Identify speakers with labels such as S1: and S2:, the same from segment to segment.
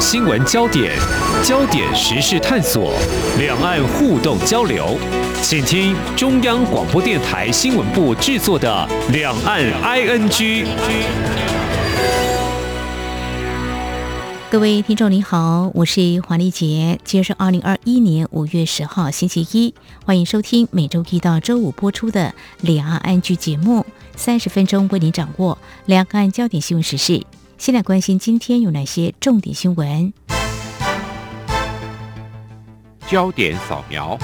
S1: 新闻焦点、焦点时事探索、两岸互动交流，请听中央广播电台新闻部制作的《两岸 ING》。
S2: 各位听众，你好，我是黄丽杰。今天是二零二一年五月十号，星期一，欢迎收听每周一到周五播出的《两岸安居》节目，三十分钟为您掌握两岸焦点新闻时事。先来关心今天有哪些重点新闻。
S3: 焦点扫描。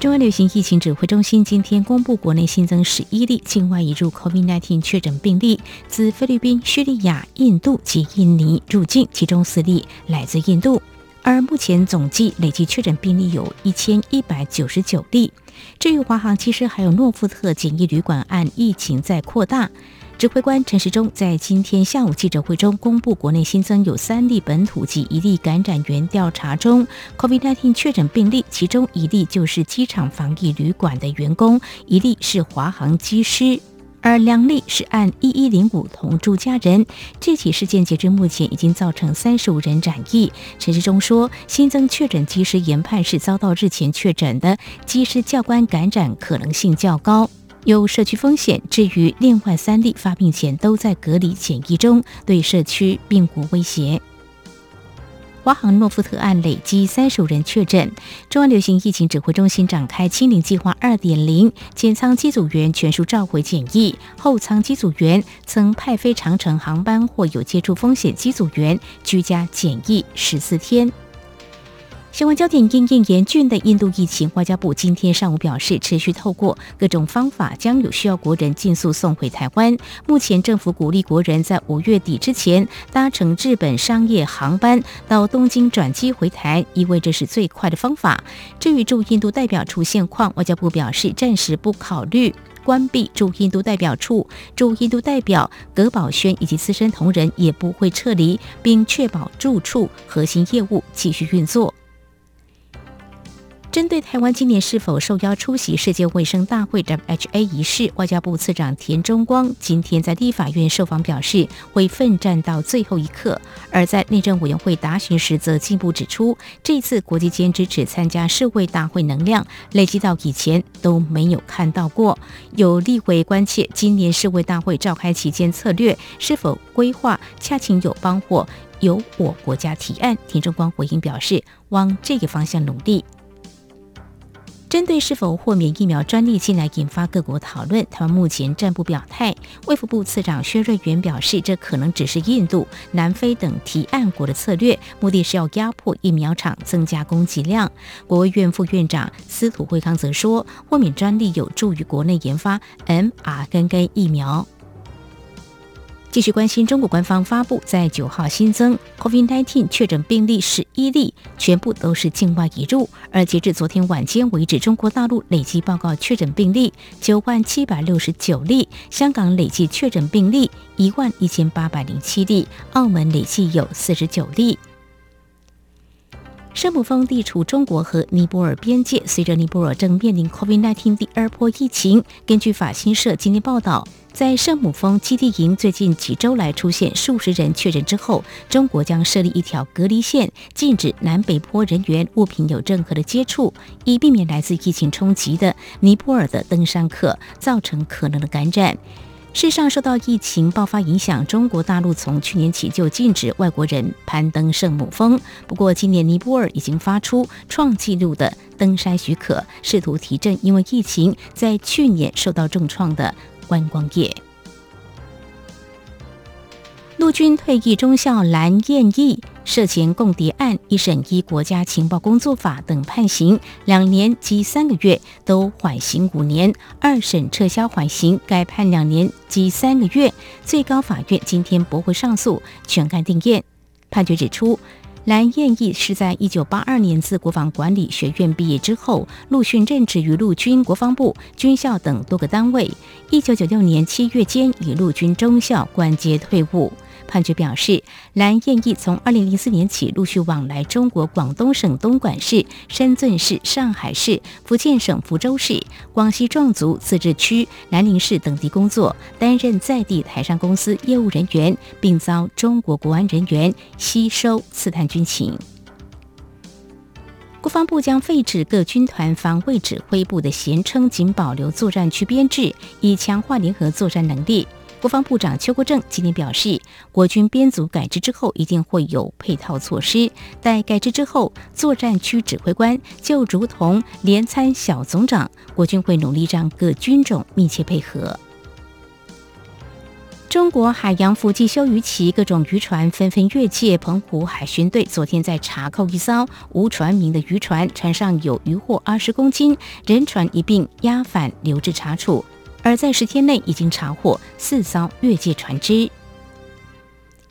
S2: 中央流行疫情指挥中心今天公布，国内新增十一例境外移入 COVID-19 确诊病例，自菲律宾、叙利亚、印度及印尼入境，其中四例来自印度。而目前总计累计确诊病例有一千一百九十九例。至于华航，其实还有诺富特简易旅馆案疫情在扩大。指挥官陈时中在今天下午记者会中公布，国内新增有三例本土及一例感染源调查中 COVID-19 确诊病例，其中一例就是机场防疫旅馆的员工，一例是华航机师，而两例是按一一零五同住家人。这起事件截至目前已经造成三十五人染疫。陈时中说，新增确诊机师研判是遭到日前确诊的机师教官感染可能性较高。有社区风险。至于另外三例发病前都在隔离检疫中，对社区并无威胁。华航诺富特案累计三十五人确诊，中央流行疫情指挥中心展开清零计划二点零，前舱机组员全数召回检疫，后舱机组员曾派飞长城航班或有接触风险机组员居家检疫十四天。相关焦点因应严峻的印度疫情，外交部今天上午表示，持续透过各种方法，将有需要国人尽速送回台湾。目前政府鼓励国人在五月底之前搭乘日本商业航班到东京转机回台，因为这是最快的方法。至于驻印度代表处现况，外交部表示暂时不考虑关闭驻印度代表处，驻印度代表葛宝轩以及资深同仁也不会撤离，并确保驻处核心业务继续运作。针对台湾今年是否受邀出席世界卫生大会 （WHA） 仪式，外交部次长田中光今天在立法院受访表示，会奋战到最后一刻。而在内政委员会答询时，则进一步指出，这次国际间支持参加世卫大会能量累积到以前都没有看到过。有立委关切，今年世卫大会召开期间策略是否规划恰情有帮或由我国家提案。田中光回应表示，往这个方向努力。针对是否豁免疫苗专利，近来引发各国讨论。他们目前暂不表态。卫福部次长薛瑞元表示，这可能只是印度、南非等提案国的策略，目的是要压迫疫苗厂增加供给量。国务院副院长司徒惠康则说，豁免专利有助于国内研发 mRNA 疫苗。继续关心，中国官方发布，在九号新增 COVID-19 确诊病例十一例，全部都是境外移入。而截至昨天晚间为止，中国大陆累计报告确诊病例九万七百六十九例，香港累计确诊病例一万一千八百零七例，澳门累计有四十九例。圣母峰地处中国和尼泊尔边界，随着尼泊尔正面临 COVID-19 第二波疫情，根据法新社今天报道。在圣母峰基地营最近几周来出现数十人确诊之后，中国将设立一条隔离线，禁止南北坡人员物品有任何的接触，以避免来自疫情冲击的尼泊尔的登山客造成可能的感染。事实上，受到疫情爆发影响，中国大陆从去年起就禁止外国人攀登圣母峰。不过，今年尼泊尔已经发出创纪录的登山许可，试图提振因为疫情在去年受到重创的。观光业，陆军退役中校蓝燕义涉嫌共谍案，一审依国家情报工作法等判刑两年及三个月，都缓刑五年；二审撤销缓刑，改判两年及三个月。最高法院今天驳回上诉，全案定验。判决指出。蓝燕义是在一九八二年自国防管理学院毕业之后，陆续任职于陆军国防部、军校等多个单位。一九九六年七月间，以陆军中校官阶退伍。判决表示，蓝燕翼从二零零四年起陆续往来中国广东省东莞市、深圳市、上海市、福建省福州市、广西壮族自治区南宁市等地工作，担任在地台商公司业务人员，并遭中国国安人员吸收刺探军情。国防部将废止各军团防卫指挥部的衔称，仅保留作战区编制，以强化联合作战能力。国防部长邱国正今天表示，国军编组改制之后，一定会有配套措施。待改制之后，作战区指挥官就如同连参小总长，国军会努力让各军种密切配合。中国海洋伏季休渔期，各种渔船纷纷越界。澎湖海巡队昨天在查扣一艘无船名的渔船，船上有渔获二十公斤，人船一并押返留置查处。而在十天内，已经查获四艘越界船只。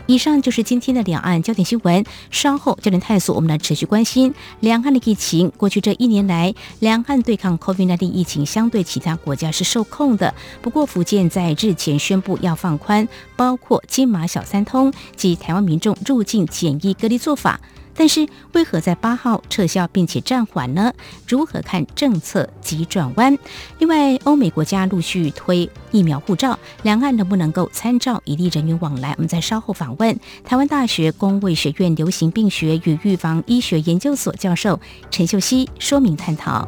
S2: 以上就是今天的两岸焦点新闻。稍后焦点探索，我们来持续关心两岸的疫情。过去这一年来，两岸对抗 COVID-19 疫情相对其他国家是受控的。不过，福建在日前宣布要放宽，包括金马小三通及台湾民众入境检疫隔离做法。但是为何在八号撤销并且暂缓呢？如何看政策急转弯？另外，欧美国家陆续推疫苗护照，两岸能不能够参照一例人员往来？我们在稍后访问台湾大学公卫学院流行病学与预防医学研究所教授陈秀熙说明探讨。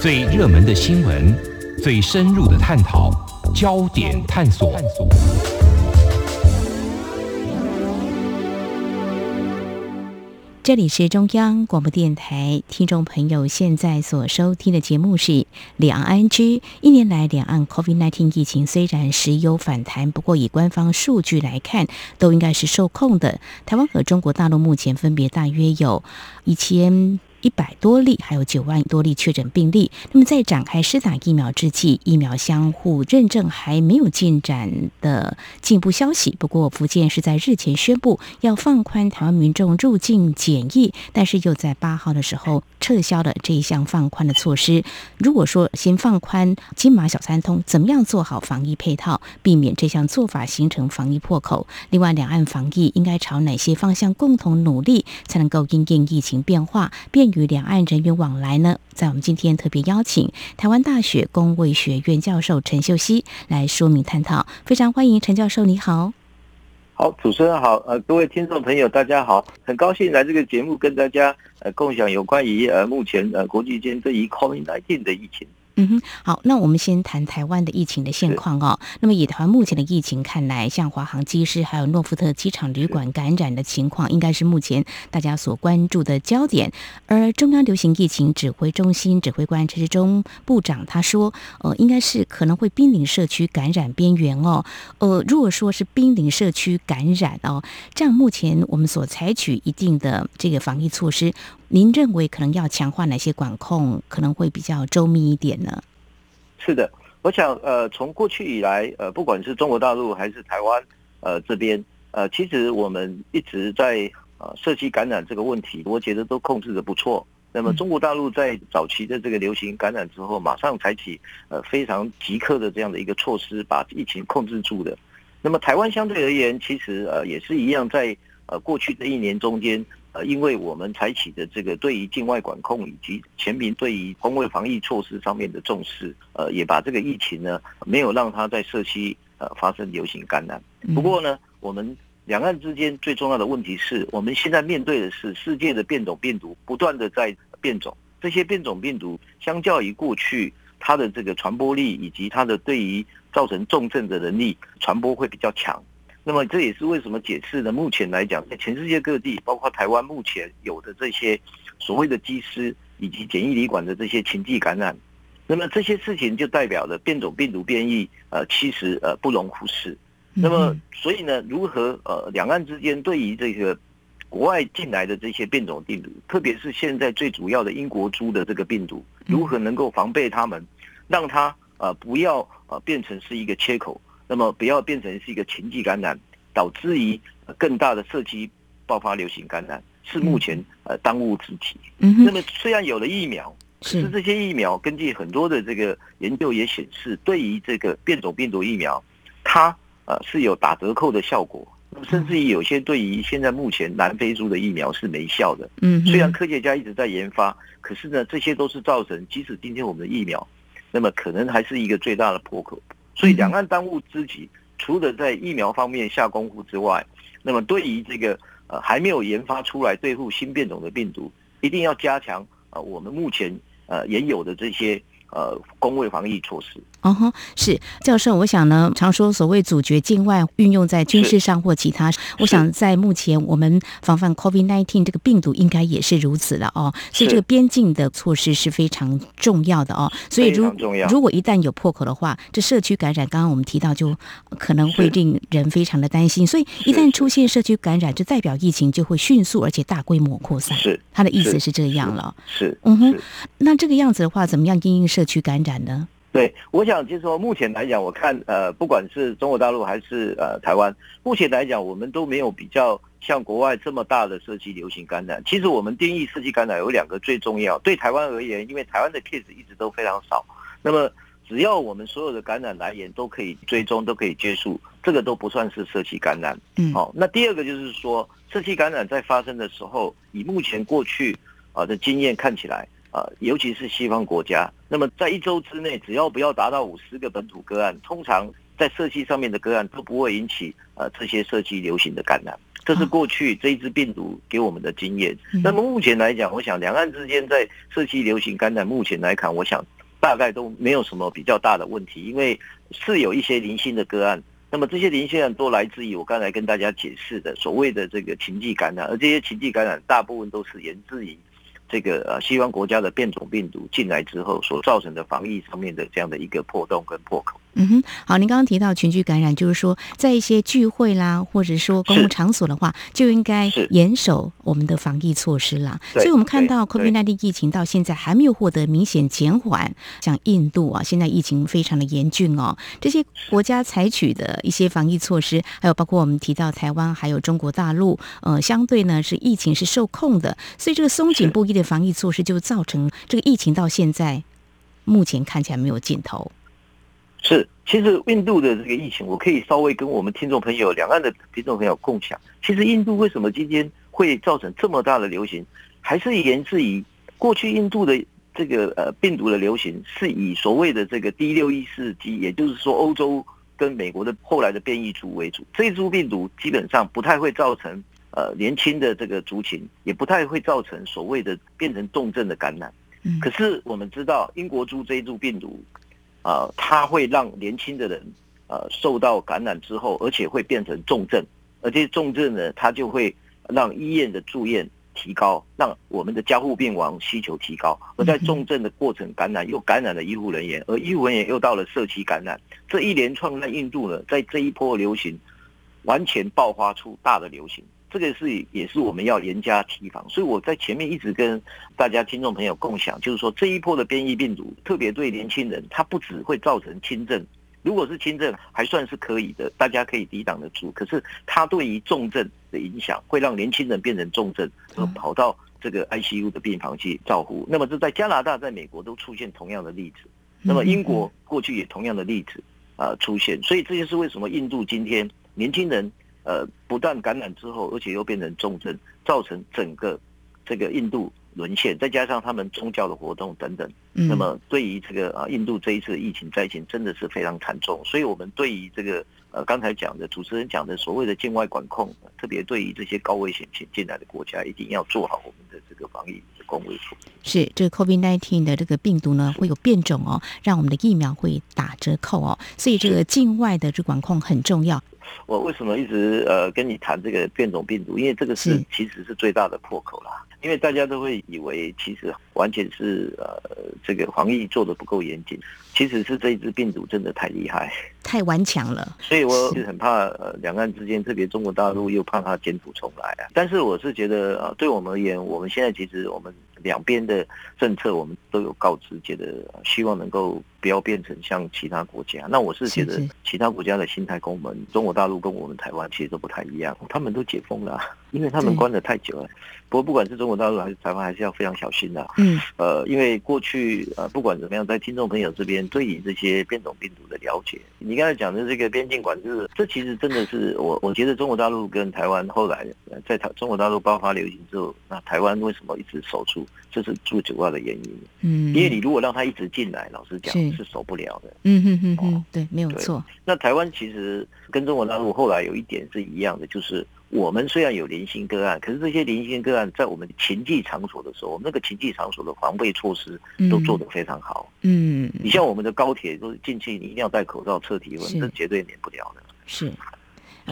S3: 最热门的新闻，最深入的探讨，焦点探索。
S2: 这里是中央广播电台，听众朋友现在所收听的节目是《两岸居》。一年来，两岸 COVID-19 疫情虽然时有反弹，不过以官方数据来看，都应该是受控的。台湾和中国大陆目前分别大约有一千。一百多例，还有九万多例确诊病例。那么，在展开施打疫苗之际，疫苗相互认证还没有进展的进一步消息。不过，福建是在日前宣布要放宽台湾民众入境检疫，但是又在八号的时候撤销了这一项放宽的措施。如果说先放宽金马小三通，怎么样做好防疫配套，避免这项做法形成防疫破口？另外，两岸防疫应该朝哪些方向共同努力，才能够应应疫情变化，变？与两岸人员往来呢，在我们今天特别邀请台湾大学公卫学院教授陈秀熙来说明探讨，非常欢迎陈教授，你好。
S4: 好，主持人好，呃，各位听众朋友，大家好，很高兴来这个节目跟大家呃共享有关于呃目前呃国际间对于 COVID-19 的疫情。
S2: 嗯哼，好，那我们先谈台湾的疫情的现况哦。那么以台湾目前的疫情看来，像华航机师还有诺福特机场旅馆感染的情况，应该是目前大家所关注的焦点。而中央流行疫情指挥中心指挥官陈时中部长他说，呃，应该是可能会濒临社区感染边缘哦。呃，如果说是濒临社区感染哦，这样目前我们所采取一定的这个防疫措施。您认为可能要强化哪些管控，可能会比较周密一点呢？
S4: 是的，我想，呃，从过去以来，呃，不管是中国大陆还是台湾，呃，这边，呃，其实我们一直在呃社区感染这个问题，我觉得都控制的不错。那么中国大陆在早期的这个流行感染之后，马上采取呃非常即刻的这样的一个措施，把疫情控制住的。那么台湾相对而言，其实呃也是一样，在呃过去的一年中间。呃，因为我们采取的这个对于境外管控以及全民对于公卫防疫措施上面的重视，呃，也把这个疫情呢没有让它在社区呃发生流行感染。不过呢，我们两岸之间最重要的问题是我们现在面对的是世界的变种病毒不断的在变种，这些变种病毒相较于过去它的这个传播力以及它的对于造成重症的能力传播会比较强。那么这也是为什么解释呢？目前来讲，在全世界各地，包括台湾目前有的这些所谓的机师以及简易旅馆的这些情境感染，那么这些事情就代表了变种病毒变异，呃，其实呃不容忽视。那么所以呢，如何呃两岸之间对于这个国外进来的这些变种病毒，特别是现在最主要的英国株的这个病毒，如何能够防备他们，让它呃不要呃变成是一个切口？那么不要变成是一个情境感染，导致于更大的社区爆发流行感染，是目前呃当务之急。那么虽然有了疫苗，可是这些疫苗根据很多的这个研究也显示，对于这个变种病毒疫苗，它呃是有打折扣的效果。甚至于有些对于现在目前南非株的疫苗是没效的。嗯，虽然科学家一直在研发，可是呢，这些都是造成即使今天我们的疫苗，那么可能还是一个最大的破口。所以，两岸当务之急，除了在疫苗方面下功夫之外，那么对于这个呃还没有研发出来对付新变种的病毒，一定要加强呃我们目前呃原有的这些。呃，工位防疫措施。
S2: 哦吼，是教授，我想呢，常说所谓阻绝境外运用在军事上或其他，我想在目前我们防范 COVID-19 这个病毒应该也是如此了哦。所以这个边境的措施是非常重要的哦。所以如如果一旦有破口的话，这社区感染，刚刚我们提到就可能会令人非常的担心。所以一旦出现社区感染，就代表疫情就会迅速而且大规模扩散。
S4: 是
S2: 他的意思是这样了。
S4: 是
S2: 嗯哼，那这个样子的话，怎么样应应社？社区感染呢？
S4: 对，我想就是说，目前来讲，我看呃，不管是中国大陆还是呃台湾，目前来讲，我们都没有比较像国外这么大的社区流行感染。其实我们定义社区感染有两个最重要，对台湾而言，因为台湾的 case 一直都非常少，那么只要我们所有的感染来源都可以追踪，都可以接触，这个都不算是社区感染。嗯，好，那第二个就是说，社区感染在发生的时候，以目前过去啊的经验看起来。啊，尤其是西方国家，那么在一周之内，只要不要达到五十个本土个案，通常在社区上面的个案都不会引起呃这些社区流行的感染。这是过去这一支病毒给我们的经验。那么目前来讲，我想两岸之间在社区流行感染，目前来看，我想大概都没有什么比较大的问题，因为是有一些零星的个案。那么这些零星案都来自于我刚才跟大家解释的所谓的这个情迹感染，而这些情迹感染大部分都是源自于。这个呃，西方国家的变种病毒进来之后所造成的防疫上面的这样的一个破洞跟破口。
S2: 嗯哼，好，您刚刚提到群聚感染，就是说在一些聚会啦，或者说公共场所的话，就应该严守我们的防疫措施啦。所以，我们看到 COVID-19 疫情到现在还没有获得明显减缓，像印度啊，现在疫情非常的严峻哦。这些国家采取的一些防疫措施，还有包括我们提到台湾还有中国大陆，呃，相对呢是疫情是受控的，所以这个松紧不一的防疫措施就造成这个疫情到现在目前看起来没有尽头。
S4: 是，其实印度的这个疫情，我可以稍微跟我们听众朋友、两岸的听众朋友共享。其实印度为什么今天会造成这么大的流行，还是源自于过去印度的这个呃病毒的流行，是以所谓的这个 D 六一四 G，也就是说欧洲跟美国的后来的变异株为主。这一株病毒基本上不太会造成呃年轻的这个族群，也不太会造成所谓的变成重症的感染。可是我们知道英国株这一株病毒。啊，它会让年轻的人，呃，受到感染之后，而且会变成重症，而这些重症呢，它就会让医院的住院提高，让我们的加护病房需求提高，而在重症的过程感染又感染了医护人员，而医护人员又到了社区感染，这一连串在印度呢，在这一波流行，完全爆发出大的流行。这个是也是我们要严加提防，所以我在前面一直跟大家听众朋友共享，就是说这一波的变异病毒，特别对年轻人，它不只会造成轻症，如果是轻症还算是可以的，大家可以抵挡得住。可是它对于重症的影响，会让年轻人变成重症，而跑到这个 ICU 的病房去照护。那么这在加拿大、在美国都出现同样的例子，那么英国过去也同样的例子啊出现，所以这就是为什么印度今天年轻人。呃，不但感染之后，而且又变成重症，造成整个这个印度沦陷，再加上他们宗教的活动等等，那么对于这个啊印度这一次疫情灾情真的是非常惨重，所以我们对于这个呃刚才讲的主持人讲的所谓的境外管控，特别对于这些高危险进进来的国家，一定要做好我们的这个防疫的
S2: 是这个 COVID-19 的这个病毒呢会有变种哦，让我们的疫苗会打折扣哦，所以这个境外的这管控很重要。
S4: 我为什么一直呃跟你谈这个变种病毒？因为这个是
S2: 是
S4: 其实是最大的破口啦。因为大家都会以为其实完全是呃这个防疫做的不够严谨，其实是这一支病毒真的太厉害，
S2: 太顽强了。
S4: 所以我是很怕呃两岸之间，特别中国大陆又怕它卷土重来啊。但是我是觉得呃对我们而言，我们现在其实我们两边的政策我们都有告知，觉得呃希望能够不要变成像其他国家。那我是觉得其他国家的心态跟我们中国大陆跟我们台湾其实都不太一样，他们都解封了啊，因为他们关的太久了。不过不管是中国大陆还是台湾，还是要非常小心的、
S2: 嗯，
S4: 呃，因为过去呃，不管怎么样，在听众朋友这边对于这些变种病毒的了解，你刚才讲的这个边境管制，这其实真的是我我觉得中国大陆跟台湾后来呃在台中国大陆爆发流行之后，那台湾为什么一直守住，这是最主要的原因。
S2: 嗯，
S4: 因为你如果让他一直进来，老实讲
S2: 是
S4: 是守不了的。
S2: 嗯哼哼对，没有
S4: 对
S2: 错，
S4: 那台湾其实跟中国大陆后来有一点是一样的，就是我们虽然有零星个案，可是这些零星个案在我们情境场所的时候，我们那个情境场所的防备措施都做得非常好。
S2: 嗯，
S4: 你像我们的高铁，都是进去你一定要戴口罩、测体温，
S2: 是
S4: 这绝对免不了的。
S2: 是，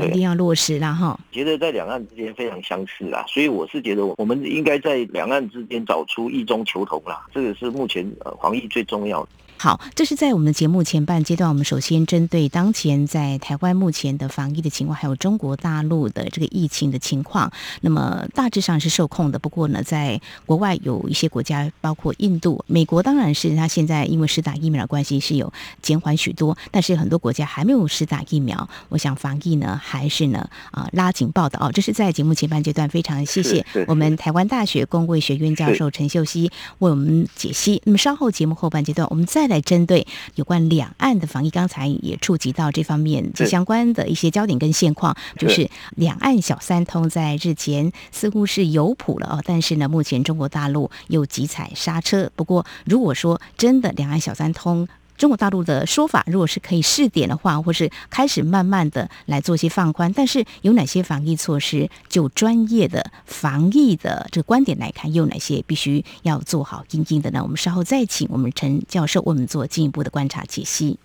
S2: 一定要落实了哈。
S4: 觉得在两岸之间非常相似啊，所以我是觉得我们应该在两岸之间找出异中求同啦，这个是目前呃防疫最重要的。
S2: 好，这是在我们的节目前半阶段，我们首先针对当前在台湾目前的防疫的情况，还有中国大陆的这个疫情的情况，那么大致上是受控的。不过呢，在国外有一些国家，包括印度、美国，当然是它现在因为施打疫苗的关系是有减缓许多，但是很多国家还没有施打疫苗。我想防疫呢，还是呢啊、拉警报的哦。这是在节目前半阶段，非常谢谢我们台湾大学公卫学院教授陈秀熙为我们解析。那么稍后节目后半阶段，我们再来针对有关两岸的防疫，刚才也触及到这方面
S4: 是
S2: 相关的一些焦点跟现况，就是
S4: 是
S2: 两岸小三通在日前似乎是有谱了哦，但是呢，目前中国大陆又急踩刹车。不过，如果说真的两岸小三通，中国大陆的说法，如果是可以试点的话，或是开始慢慢的来做一些放宽，但是有哪些防疫措施，就专业的防疫的这个观点来看，有哪些必须要做好应应的呢？我们稍后再请我们陈教授为我们做进一步的观察解析。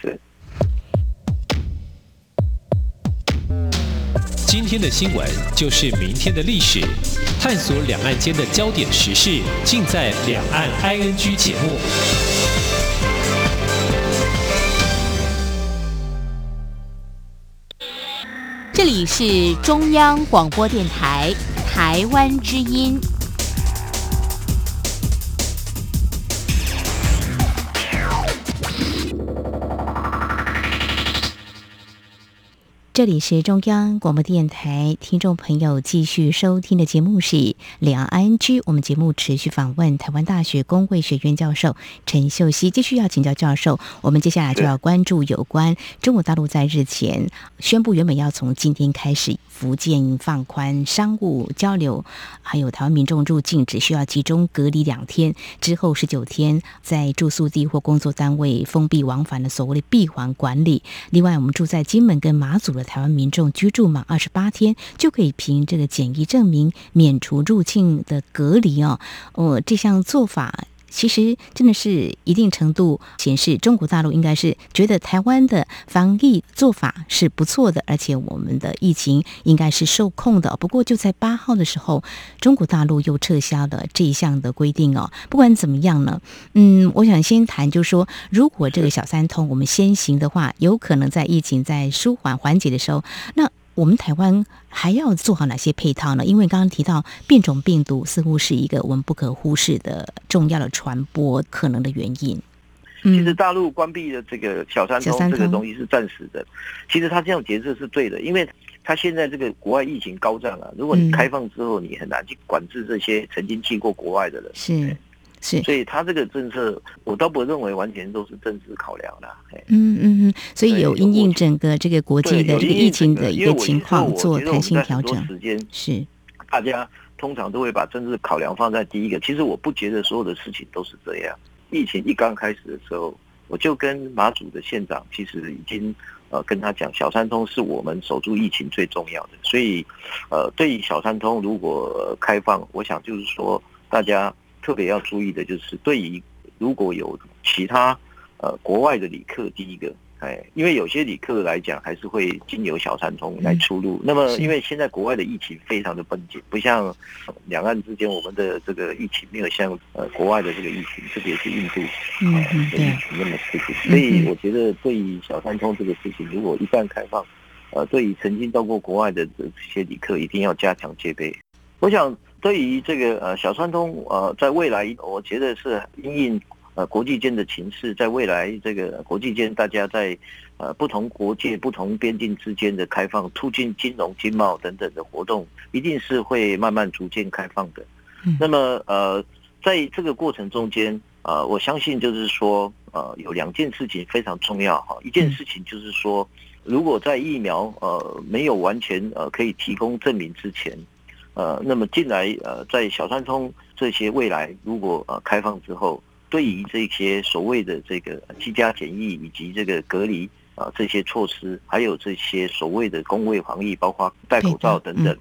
S4: 是。
S1: 今天的新闻就是明天的历史，探索两岸间的焦点时事，尽在《两岸 ING》节目。
S5: 这里是中央广播电台台湾之音。
S2: 这里是中央广播电台，听众朋友继续收听的节目是《两岸 ING》。我们节目持续访问台湾大学公卫学院教授陈秀熙，继续要请教教授。我们接下来就要关注有关中国大陆在日前宣布，原本要从今天开始，福建放宽商务交流，还有台湾民众入境只需要集中隔离两天，之后十九天在住宿地或工作单位封闭往返的所谓的闭环管理。另外，我们住在金门跟马祖台湾民众居住满二十八天，就可以凭这个检疫证明免除入境的隔离哦。这项做法。其实真的是一定程度显示，中国大陆应该是觉得台湾的防疫做法是不错的，而且我们的疫情应该是受控的。不过就在八号的时候，中国大陆又撤销了这一项的规定哦。不管怎么样呢，嗯，我想先谈，就是说，如果这个小三通我们先行的话，有可能在疫情在舒缓缓解的时候，那我们台湾还要做好哪些配套呢？因为刚刚提到变种病毒似乎是一个我们不可忽视的重要的传播可能的原因。
S4: 其实大陆关闭的这个小三通这个东西是暂时的，其实他这样解释是对的，因为他现在这个国外疫情高涨啊，如果你
S2: 嗯
S4: 开放之后，你很难去管制这些曾经去过国外的人，
S2: 是是，
S4: 所以他这个政策，我倒不认为完全都是政治考量啦。哎
S2: 嗯嗯嗯，所以有因应整个这个国际的这个疫情的一个情况做弹性调整。
S4: 时间
S2: 是
S4: 大家通常都会把政治考量放在第一个。其实我不觉得所有的事情都是这样。疫情一刚开始的时候，我就跟马祖的县长其实已经呃跟他讲，小三通是我们守住疫情最重要的。所以，呃，对于小三通如果开放，我想就是说，大家特别要注意的就是，对于如果有其他呃国外的旅客，第一个。哎，因为有些旅客来讲，还是会经由小三通来出入。那么，因为现在国外的疫情非常的绷紧，不像两岸之间，我们的这个疫情没有像呃国外的这个疫情，特别是印度
S2: 嗯
S4: 的疫情那么刺激。所以，我觉得对于小三通这个事情，如果一旦开放，呃，对于曾经到过国外的这些旅客，一定要加强戒备。我想，对于这个呃小三通，呃，在未来，我觉得是因应。呃，国际间的情势，在未来这个国际间，大家在呃不同国界、不同边境之间的开放，促进金融、经贸等等的活动，一定是会慢慢逐渐开放的。那么呃，在这个过程中间，呃，我相信就是说，呃，有两件事情非常重要哈。一件事情就是说，如果在疫苗呃没有完全呃可以提供证明之前，呃，那么进来呃在小三通这些未来如果呃开放之后。对于这些所谓的这个居家检疫以及这个隔离啊这些措施，还有这些所谓的工位防疫，包括戴口罩等等，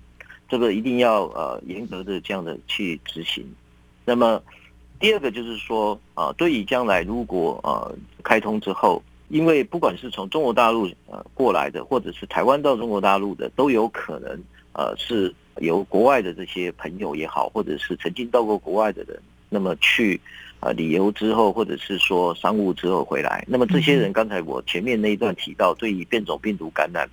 S4: 这个一定要呃严格的这样的去执行。那么第二个就是说啊，对于将来如果呃开通之后，因为不管是从中国大陆呃过来的，或者是台湾到中国大陆的，都有可能呃是由国外的这些朋友也好，或者是曾经到过国外的人，那么去。啊，旅游之后，或者是说商务之后回来，那么这些人刚才我前面那一段提到，对于变种病毒感染，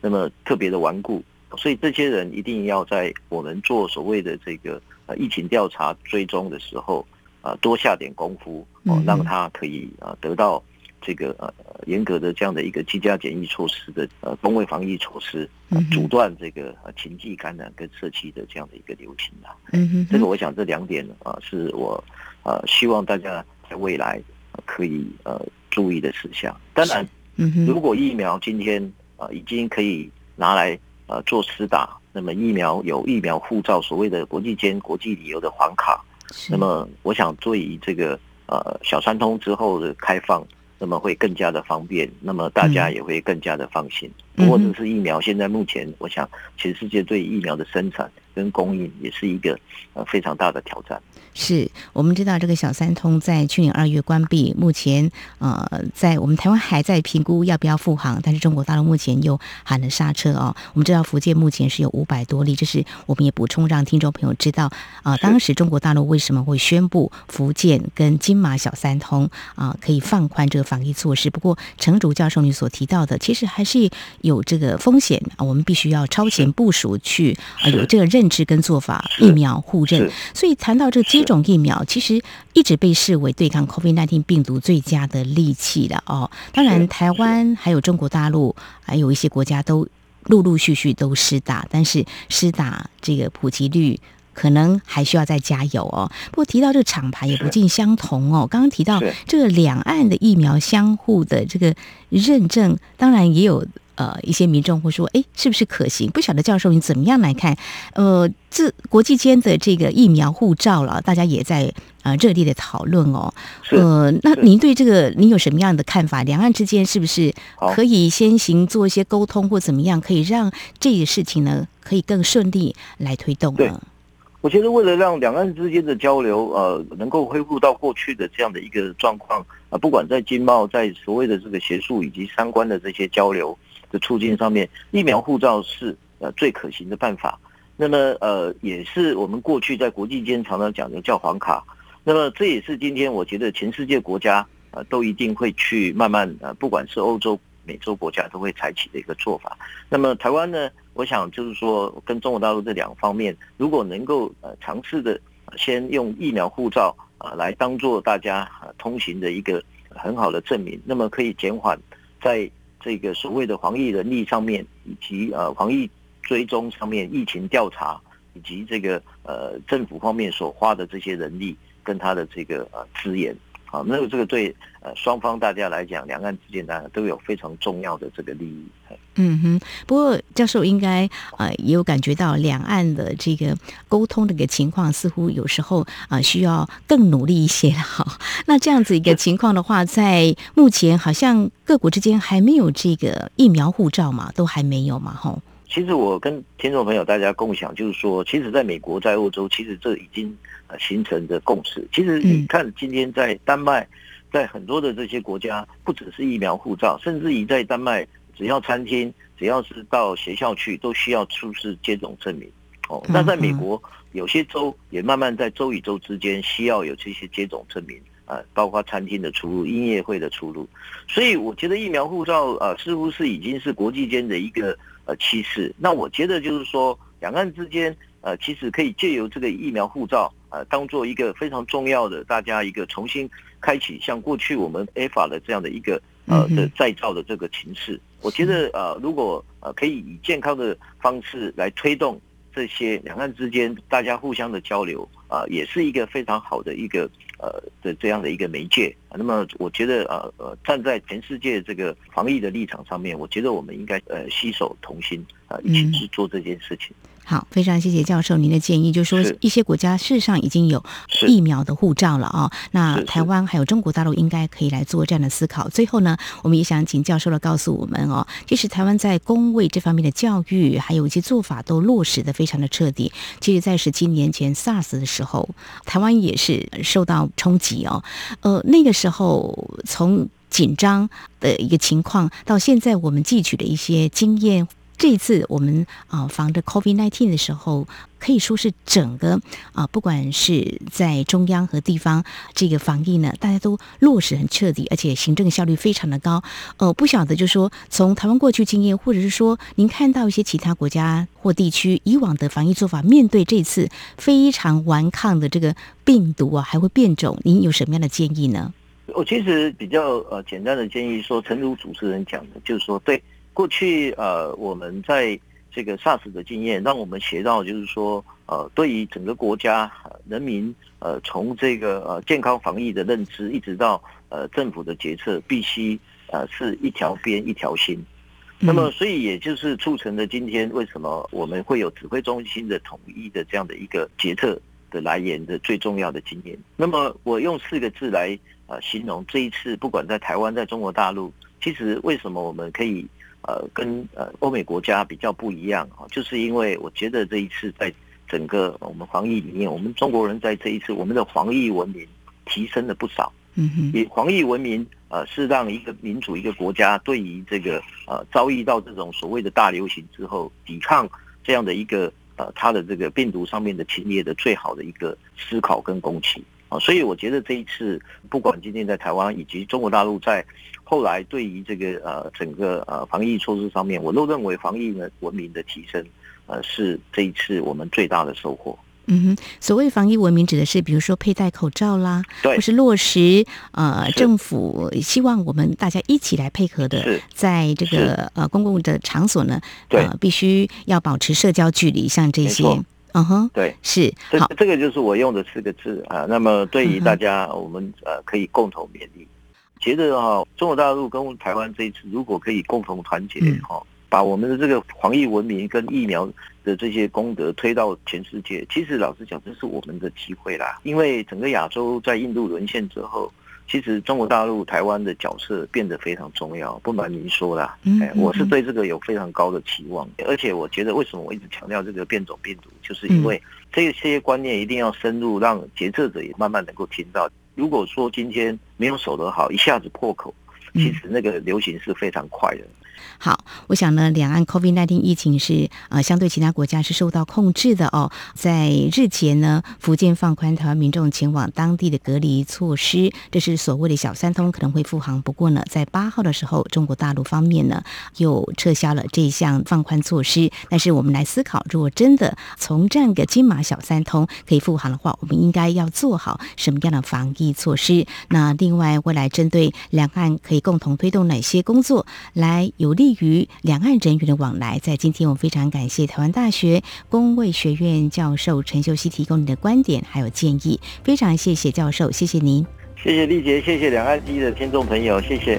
S4: 那么特别的顽固，所以这些人一定要在我们做所谓的这个呃疫情调查追踪的时候，啊多下点功夫，哦让他可以啊得到这个呃严格的这样的一个居家检疫措施的呃公卫防疫措施，阻断这个呃情迹感染跟社区的这样的一个流行啊。
S2: 嗯哼，
S4: 这个我想这两点啊是我。呃，希望大家在未来可以呃注意的事项。当然，如果疫苗今天呃已经可以拿来呃做施打，那么疫苗有疫苗护照，所谓的国际间国际旅游的黄卡，那么我想对于这个呃小三通之后的开放，那么会更加的方便，那么大家也会更加的放心。不过这是疫苗，现在目前我想全世界对疫苗的生产跟供应也是一个呃非常大的挑战。
S2: 是我们知道这个小三通在去年二月关闭，目前呃在我们台湾还在评估要不要复航，但是中国大陆目前又喊了刹车哦。我们知道福建目前是有五百多例，这是我们也补充让听众朋友知道啊。当时中国大陆为什么会宣布福建跟金马小三通啊可以放宽这个防疫措施？不过陈竹教授你所提到的，其实还是有这个风险啊，我们必须要超前部署去啊有这个认知跟做法，疫苗互认。所以谈到这个接种疫苗其实一直被视为对抗 COVID-19 病毒最佳的利器了哦。当然，台湾还有中国大陆，还有一些国家都陆陆续续都施打，但是施打这个普及率可能还需要再加油哦。不过提到这个厂牌也不尽相同哦。刚刚提到这个两岸的疫苗相互的这个认证，当然也有。呃，一些民众会说：“哎，是不是可行？”不晓得教授你怎么样来看？呃，这国际间的这个疫苗护照了，大家也在啊热烈的讨论哦。呃，那您对这个您有什么样的看法？两岸之间是不是可以先行做一些沟通，或怎么样，可以让这个事情呢可以更顺利来推动呢？
S4: 我觉得为了让两岸之间的交流呃能够恢复到过去的这样的一个状况啊，不管在经贸，在所谓的这个学术以及相关的这些交流。的促进上面，疫苗护照是呃最可行的办法。那么呃，也是我们过去在国际间常常讲的叫黄卡。那么这也是今天我觉得全世界国家呃都一定会去慢慢呃，不管是欧洲、美洲国家都会采取的一个做法。那么台湾呢，我想就是说跟中国大陆这两方面，如果能够呃尝试的先用疫苗护照啊来当做大家通行的一个很好的证明，那么可以减缓在。这个所谓的防疫能力上面，以及呃防疫追踪上面、疫情调查，以及这个呃政府方面所花的这些人力跟他的这个呃资源，好，那个这个对呃双方大家来讲，两岸之间呢都有非常重要的这个利益。
S2: 嗯哼，不过教授应该呃也有感觉到两岸的这个沟通的一个情况，似乎有时候啊需要更努力一些了哈。那这样子一个情况的话，在目前好像各国之间还没有这个疫苗护照嘛，都还没有嘛，吼。
S4: 其实我跟听众朋友大家共享，就是说，其实在美国、在欧洲，其实这已经呃形成的共识。其实你看，今天在丹麦，在很多的这些国家，不只是疫苗护照，甚至于在丹麦，只要餐厅，只要是到学校去，都需要出示接种证明。哦，那在美国，有些州也慢慢在州与州之间需要有这些接种证明啊，包括餐厅的出入、音乐会的出入。所以，我觉得疫苗护照啊，似乎是已经是国际间的一个。呃，趋势。那我觉得就是说，两岸之间，呃，其实可以借由这个疫苗护照，呃，当做一个非常重要的，大家一个重新开启，像过去我们 A 法的这样的一个呃的再造的这个情势。我觉得呃，如果呃可以以健康的方式来推动这些两岸之间大家互相的交流，啊，也是一个非常好的一个。呃的这样的一个媒介，那么我觉得呃呃站在全世界这个防疫的立场上面，我觉得我们应该呃携手同心啊一起去做这件事情。
S2: 好，非常谢谢教授您的建议，就是说一些国家事实上已经有疫苗的护照了啊。那台湾还有中国大陆应该可以来做这样的思考。最后呢，我们也想请教授来告诉我们哦，其实台湾在工卫这方面的教育，还有一些做法都落实的非常的彻底。其实，在十七年前 SARS 的时候，台湾也是受到冲击哦。呃，那个时候从紧张的一个情况，到现在我们汲取的一些经验。这一次我们啊防着 COVID-19 的时候，可以说是整个啊，不管是在中央和地方这个防疫呢，大家都落实很彻底，而且行政效率非常的高。呃，不晓得就是说从台湾过去经验，或者是说您看到一些其他国家或地区以往的防疫做法，面对这次非常顽抗的这个病毒啊，还会变种，您有什么样的建议呢？
S4: 我其实比较呃简单的建议说，陈如主持人讲的，就是说对。过去呃，我们在这个 SARS 的经验，让我们学到就是说，呃，对于整个国家人民，呃，从这个呃健康防疫的认知，一直到呃政府的决策，必须呃是一条边一条心。那么，所以也就是促成了今天为什么我们会有指挥中心的统一的这样的一个决策的来源的最重要的经验。那么，我用四个字来呃形容这一次，不管在台湾，在中国大陆，其实为什么我们可以。呃，跟呃欧美国家比较不一样啊，就是因为我觉得这一次在整个我们防疫里面，我们中国人在这一次我们的防疫文明提升了不少。
S2: 嗯哼，
S4: 以防疫文明呃是让一个民主一个国家对于这个呃遭遇到这种所谓的大流行之后，抵抗这样的一个呃它的这个病毒上面的侵略的最好的一个思考跟攻击。啊，所以我觉得这一次，不管今天在台湾以及中国大陆，在后来对于这个呃整个呃防疫措施上面，我都认为防疫呢文明的提升，呃是这一次我们最大的收获。
S2: 嗯哼，所谓防疫文明指的是，比如说佩戴口罩啦，
S4: 对，
S2: 或是落实呃政府希望我们大家一起来配合的，在这个呃公共的场所呢，
S4: 对，
S2: 必须要保持社交距离，像这些。嗯哼，
S4: 对，
S2: 是
S4: 好，这个就是我用的四个字啊。那么对于大家，我们呃可以共同勉励，觉得哈，中国大陆跟台湾这一次如果可以共同团结哈，把我们的这个防疫文明跟疫苗的这些功德推到全世界，其实老实讲，这是我们的机会啦。因为整个亚洲在印度沦陷之后。其实中国大陆、台湾的角色变得非常重要，不瞒您说啦，哎，我是对这个有非常高的期望，而且我觉得为什么我一直强调这个变种病毒，就是因为这些观念一定要深入，让决策者也慢慢能够听到。如果说今天没有守得好，一下子破口，其实那个流行是非常快的。
S2: 好，我想呢，两岸 COVID-19 疫情是呃相对其他国家是受到控制的哦。在日前呢，福建放宽台湾民众前往当地的隔离措施，这是所谓的小三通可能会复航。不过呢，在八号的时候，中国大陆方面呢又撤销了这项放宽措施。但是我们来思考，如果真的从这样个金马小三通可以复航的话，我们应该要做好什么样的防疫措施？那另外，未来针对两岸可以共同推动哪些工作，来有利？于两岸人员的往来，在今天我非常感谢台湾大学工卫学院教授陈秀熙提供你的观点还有建议，非常谢谢教授，谢谢您。
S4: 谢谢丽杰，谢谢两岸第一的听众朋友，谢谢。